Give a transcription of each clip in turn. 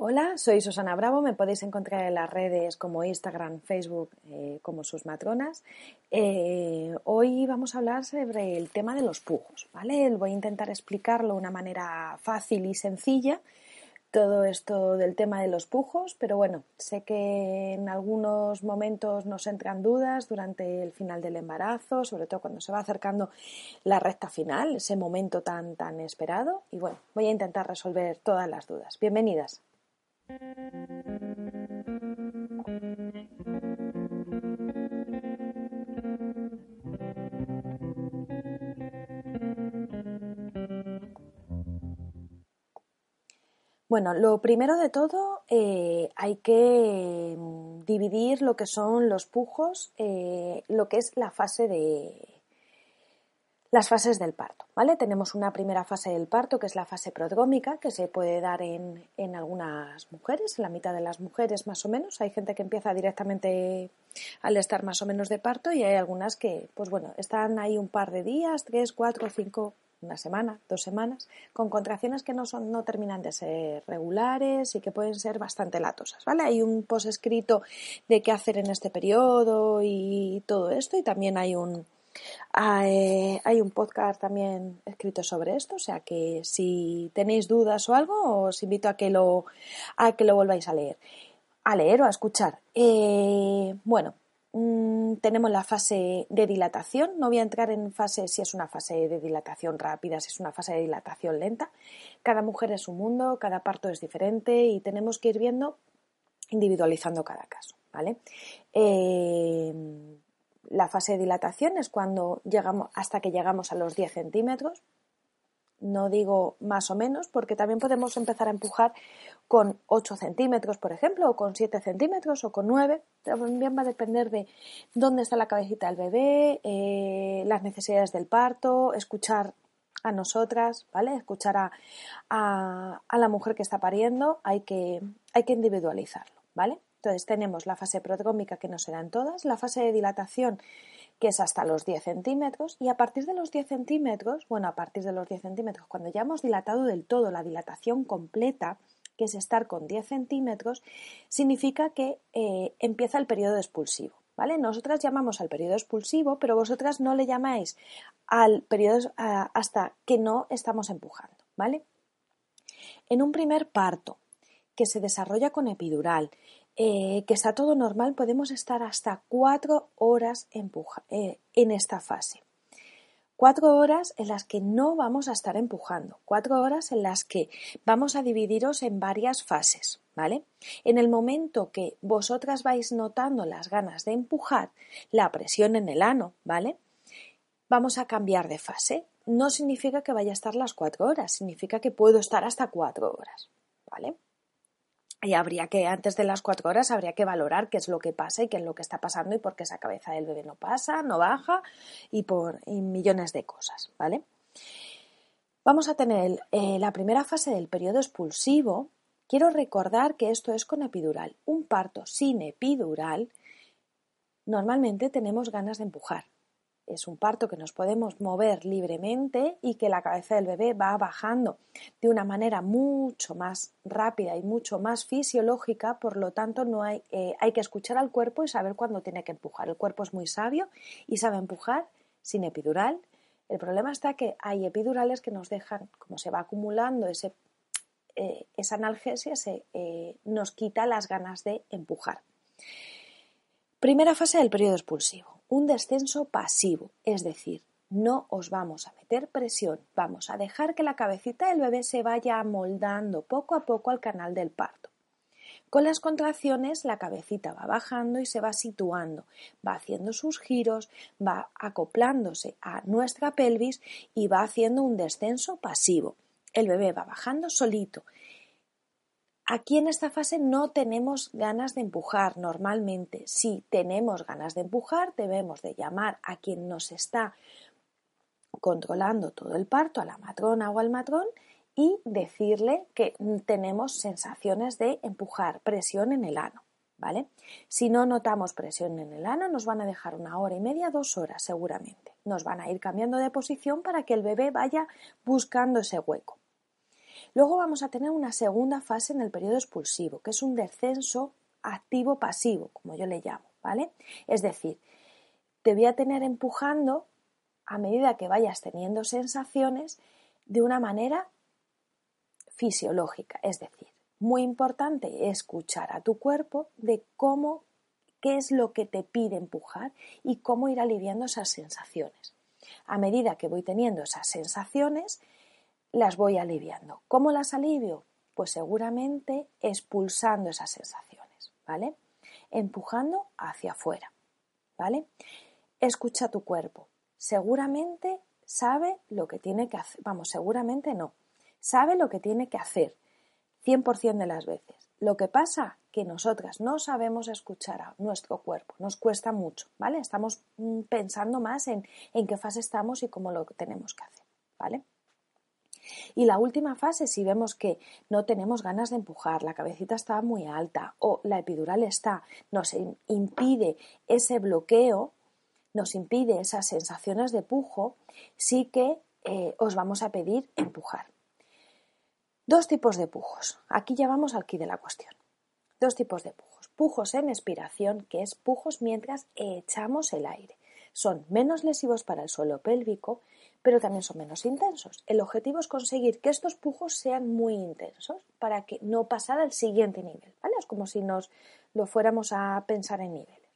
Hola, soy Susana Bravo. Me podéis encontrar en las redes como Instagram, Facebook, eh, como sus matronas. Eh, hoy vamos a hablar sobre el tema de los pujos, ¿vale? Voy a intentar explicarlo de una manera fácil y sencilla. Todo esto del tema de los pujos, pero bueno, sé que en algunos momentos nos entran dudas durante el final del embarazo, sobre todo cuando se va acercando la recta final, ese momento tan tan esperado. Y bueno, voy a intentar resolver todas las dudas. Bienvenidas. Bueno, lo primero de todo eh, hay que mm, dividir lo que son los pujos, eh, lo que es la fase de, las fases del parto, ¿vale? Tenemos una primera fase del parto que es la fase prodrómica que se puede dar en, en, algunas mujeres, en la mitad de las mujeres más o menos. Hay gente que empieza directamente al estar más o menos de parto y hay algunas que, pues bueno, están ahí un par de días, tres, cuatro, cinco, una semana, dos semanas, con contracciones que no son, no terminan de ser regulares y que pueden ser bastante latosas, ¿vale? Hay un post escrito de qué hacer en este periodo y todo esto y también hay un hay, un podcast también escrito sobre esto, o sea que si tenéis dudas o algo, os invito a que lo, a que lo volváis a leer. A leer o a escuchar. Eh, bueno, mm, tenemos la fase de dilatación. No voy a entrar en fase si es una fase de dilatación rápida, si es una fase de dilatación lenta. Cada mujer es un mundo, cada parto es diferente y tenemos que ir viendo, individualizando cada caso. ¿vale? Eh, la fase de dilatación es cuando llegamos hasta que llegamos a los 10 centímetros. No digo más o menos, porque también podemos empezar a empujar con 8 centímetros, por ejemplo, o con 7 centímetros, o con 9. También va a depender de dónde está la cabecita del bebé, eh, las necesidades del parto, escuchar a nosotras, ¿vale? Escuchar a, a, la mujer que está pariendo, hay que, hay que individualizarlo, ¿vale? Entonces tenemos la fase prodrómica que no se todas, la fase de dilatación que es hasta los 10 centímetros y a partir de los 10 centímetros, bueno, a partir de los 10 centímetros, cuando ya hemos dilatado del todo la dilatación completa, que es estar con 10 centímetros, significa que eh, empieza el periodo expulsivo. ¿Vale? Nosotras llamamos al periodo expulsivo, pero vosotras no le llamáis al periodo hasta que no estamos empujando, ¿vale? En un primer parto que se desarrolla con epidural eh, que está todo normal, podemos estar hasta cuatro horas eh, en esta fase. Cuatro horas en las que no vamos a estar empujando, cuatro horas en las que vamos a dividiros en varias fases, ¿vale? En el momento que vosotras vais notando las ganas de empujar, la presión en el ano, ¿vale? Vamos a cambiar de fase. No significa que vaya a estar las cuatro horas, significa que puedo estar hasta cuatro horas, ¿vale? Y habría que, antes de las cuatro horas, habría que valorar qué es lo que pasa y qué es lo que está pasando y por qué esa cabeza del bebé no pasa, no baja y por millones de cosas, ¿vale? Vamos a tener eh, la primera fase del periodo expulsivo. Quiero recordar que esto es con epidural. Un parto sin epidural, normalmente tenemos ganas de empujar es un parto que nos podemos mover libremente y que la cabeza del bebé va bajando de una manera mucho más rápida y mucho más fisiológica, por lo tanto no hay, eh, hay que escuchar al cuerpo y saber cuándo tiene que empujar. El cuerpo es muy sabio y sabe empujar sin epidural. El problema está que hay epidurales que nos dejan, como se va acumulando ese, eh, esa analgesia, se, eh, nos quita las ganas de empujar. Primera fase del periodo expulsivo un descenso pasivo, es decir, no os vamos a meter presión, vamos a dejar que la cabecita del bebé se vaya amoldando poco a poco al canal del parto. Con las contracciones la cabecita va bajando y se va situando, va haciendo sus giros, va acoplándose a nuestra pelvis y va haciendo un descenso pasivo. El bebé va bajando solito Aquí en esta fase no tenemos ganas de empujar normalmente. Si tenemos ganas de empujar, debemos de llamar a quien nos está controlando todo el parto, a la matrona o al matrón, y decirle que tenemos sensaciones de empujar, presión en el ano. ¿Vale? Si no notamos presión en el ano, nos van a dejar una hora y media, dos horas seguramente. Nos van a ir cambiando de posición para que el bebé vaya buscando ese hueco. Luego vamos a tener una segunda fase en el periodo expulsivo, que es un descenso activo-pasivo, como yo le llamo, ¿vale? Es decir, te voy a tener empujando a medida que vayas teniendo sensaciones de una manera fisiológica, es decir, muy importante escuchar a tu cuerpo de cómo, qué es lo que te pide empujar y cómo ir aliviando esas sensaciones. A medida que voy teniendo esas sensaciones, las voy aliviando. ¿Cómo las alivio? Pues seguramente expulsando esas sensaciones, ¿vale? Empujando hacia afuera, ¿vale? Escucha tu cuerpo. Seguramente sabe lo que tiene que hacer. Vamos, seguramente no. Sabe lo que tiene que hacer 100% de las veces. Lo que pasa que nosotras no sabemos escuchar a nuestro cuerpo, nos cuesta mucho, ¿vale? Estamos mm, pensando más en, en qué fase estamos y cómo lo tenemos que hacer, ¿vale? Y la última fase, si vemos que no tenemos ganas de empujar, la cabecita está muy alta o la epidural está, nos impide ese bloqueo, nos impide esas sensaciones de pujo, sí que eh, os vamos a pedir empujar. Dos tipos de pujos. Aquí ya vamos al quid de la cuestión. Dos tipos de pujos. Pujos en expiración, que es pujos mientras echamos el aire. Son menos lesivos para el suelo pélvico, pero también son menos intensos. El objetivo es conseguir que estos pujos sean muy intensos para que no pasar al siguiente nivel. ¿vale? Es como si nos lo fuéramos a pensar en niveles.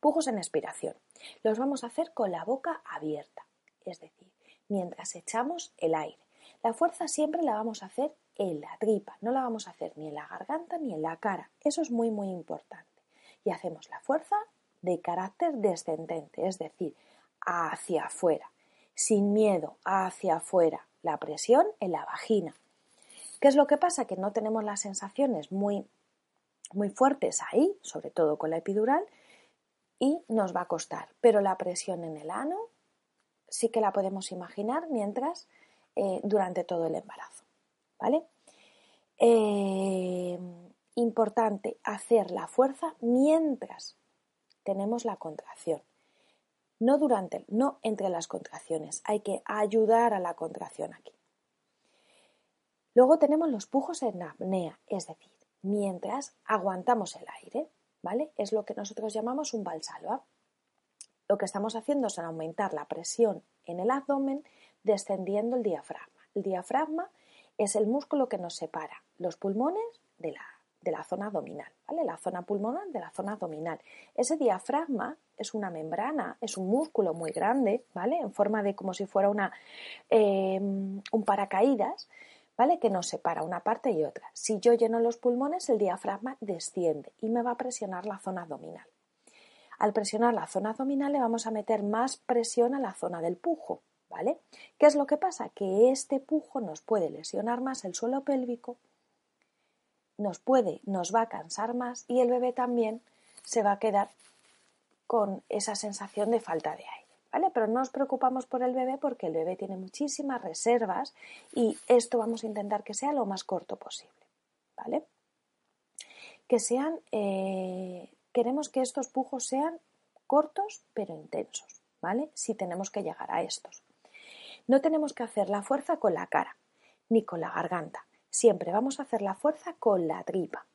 Pujos en expiración. Los vamos a hacer con la boca abierta, es decir, mientras echamos el aire. La fuerza siempre la vamos a hacer en la tripa, no la vamos a hacer ni en la garganta ni en la cara. Eso es muy, muy importante. Y hacemos la fuerza de carácter descendente, es decir, hacia afuera, sin miedo, hacia afuera, la presión en la vagina. ¿Qué es lo que pasa? Que no tenemos las sensaciones muy, muy fuertes ahí, sobre todo con la epidural, y nos va a costar. Pero la presión en el ano sí que la podemos imaginar mientras eh, durante todo el embarazo. ¿Vale? Eh, importante hacer la fuerza mientras tenemos la contracción. No durante, no entre las contracciones. Hay que ayudar a la contracción aquí. Luego tenemos los pujos en apnea, es decir, mientras aguantamos el aire, ¿vale? Es lo que nosotros llamamos un valsalva. Lo que estamos haciendo es aumentar la presión en el abdomen descendiendo el diafragma. El diafragma es el músculo que nos separa los pulmones de la, de la zona abdominal, ¿vale? La zona pulmonar de la zona abdominal. Ese diafragma es una membrana, es un músculo muy grande, ¿vale? En forma de como si fuera una, em, un paracaídas, ¿vale? Que nos separa una parte y otra. Si yo lleno los pulmones, el diafragma desciende y me va a presionar la zona abdominal. Al presionar la zona abdominal le vamos a meter más presión a la zona del pujo, ¿vale? ¿Qué es lo que pasa? Que este pujo nos puede lesionar más el suelo pélvico, nos puede, nos va a cansar más y el bebé también se va a quedar con esa sensación de falta de aire, ¿vale? Pero no nos preocupamos por el bebé porque el bebé tiene muchísimas reservas y esto vamos a intentar que sea lo más corto posible, ¿vale? Que sean, eh, queremos que estos pujos sean cortos pero intensos, ¿vale? Si tenemos que llegar a estos. No tenemos que hacer la fuerza con la cara ni con la garganta. Siempre vamos a hacer la fuerza con la tripa.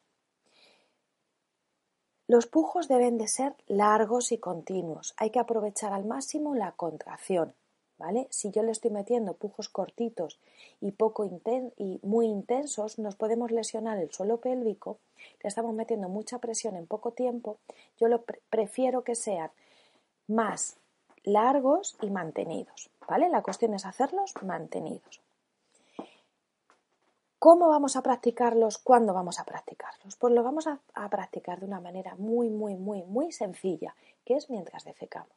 Los pujos deben de ser largos y continuos. Hay que aprovechar al máximo la contracción. ¿Vale? Si yo le estoy metiendo pujos cortitos y, poco y muy intensos, nos podemos lesionar el suelo pélvico, le estamos metiendo mucha presión en poco tiempo, yo lo prefiero que sean más largos y mantenidos, ¿vale? La cuestión es hacerlos mantenidos. ¿Cómo vamos a practicarlos? ¿Cuándo vamos a practicarlos? Pues lo vamos a, practicar de una manera muy, muy, muy, muy sencilla, que es mientras defecamos.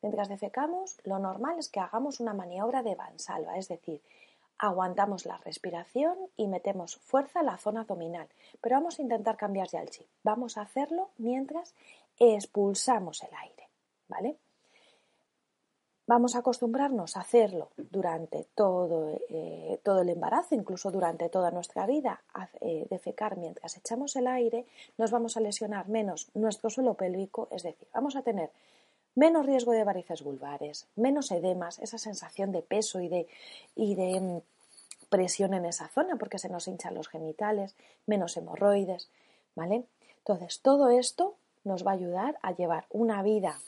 Mientras defecamos, lo normal es que hagamos una maniobra de Vansalva, es decir, aguantamos la respiración y metemos fuerza en la zona abdominal. Pero vamos a intentar cambiar ya el chip. Vamos a hacerlo mientras expulsamos el aire, ¿vale? Vamos a acostumbrarnos a hacerlo durante todo, eh, todo el embarazo, incluso durante toda nuestra vida, a eh, defecar mientras echamos el aire, nos vamos a lesionar menos nuestro suelo pélvico, es decir, vamos a tener menos riesgo de varices vulvares, menos edemas, esa sensación de peso y de, y de mm, presión en esa zona porque se nos hinchan los genitales, menos hemorroides, ¿vale? Entonces, todo esto nos va a ayudar a llevar una vida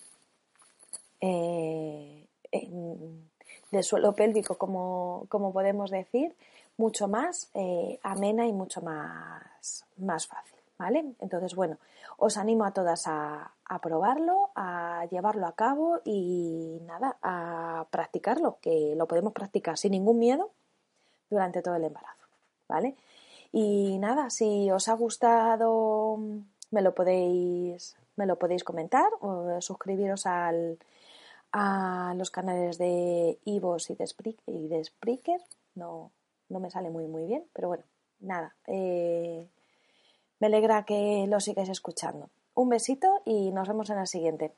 eh, de suelo pélvico, como, podemos decir, mucho más eh, amena y mucho más, más fácil, ¿vale? Entonces, bueno, os animo a todas a, a probarlo, a llevarlo a cabo y nada, a practicarlo, que lo podemos practicar sin ningún miedo durante todo el embarazo, ¿vale? Y nada, si os ha gustado, me lo podéis, me lo podéis comentar o suscribiros al, a los canales de Ivos y de, Spreaker. No, no me sale muy muy bien, pero bueno, nada. Eh, me alegra que lo sigáis escuchando. Un besito y nos vemos en el siguiente.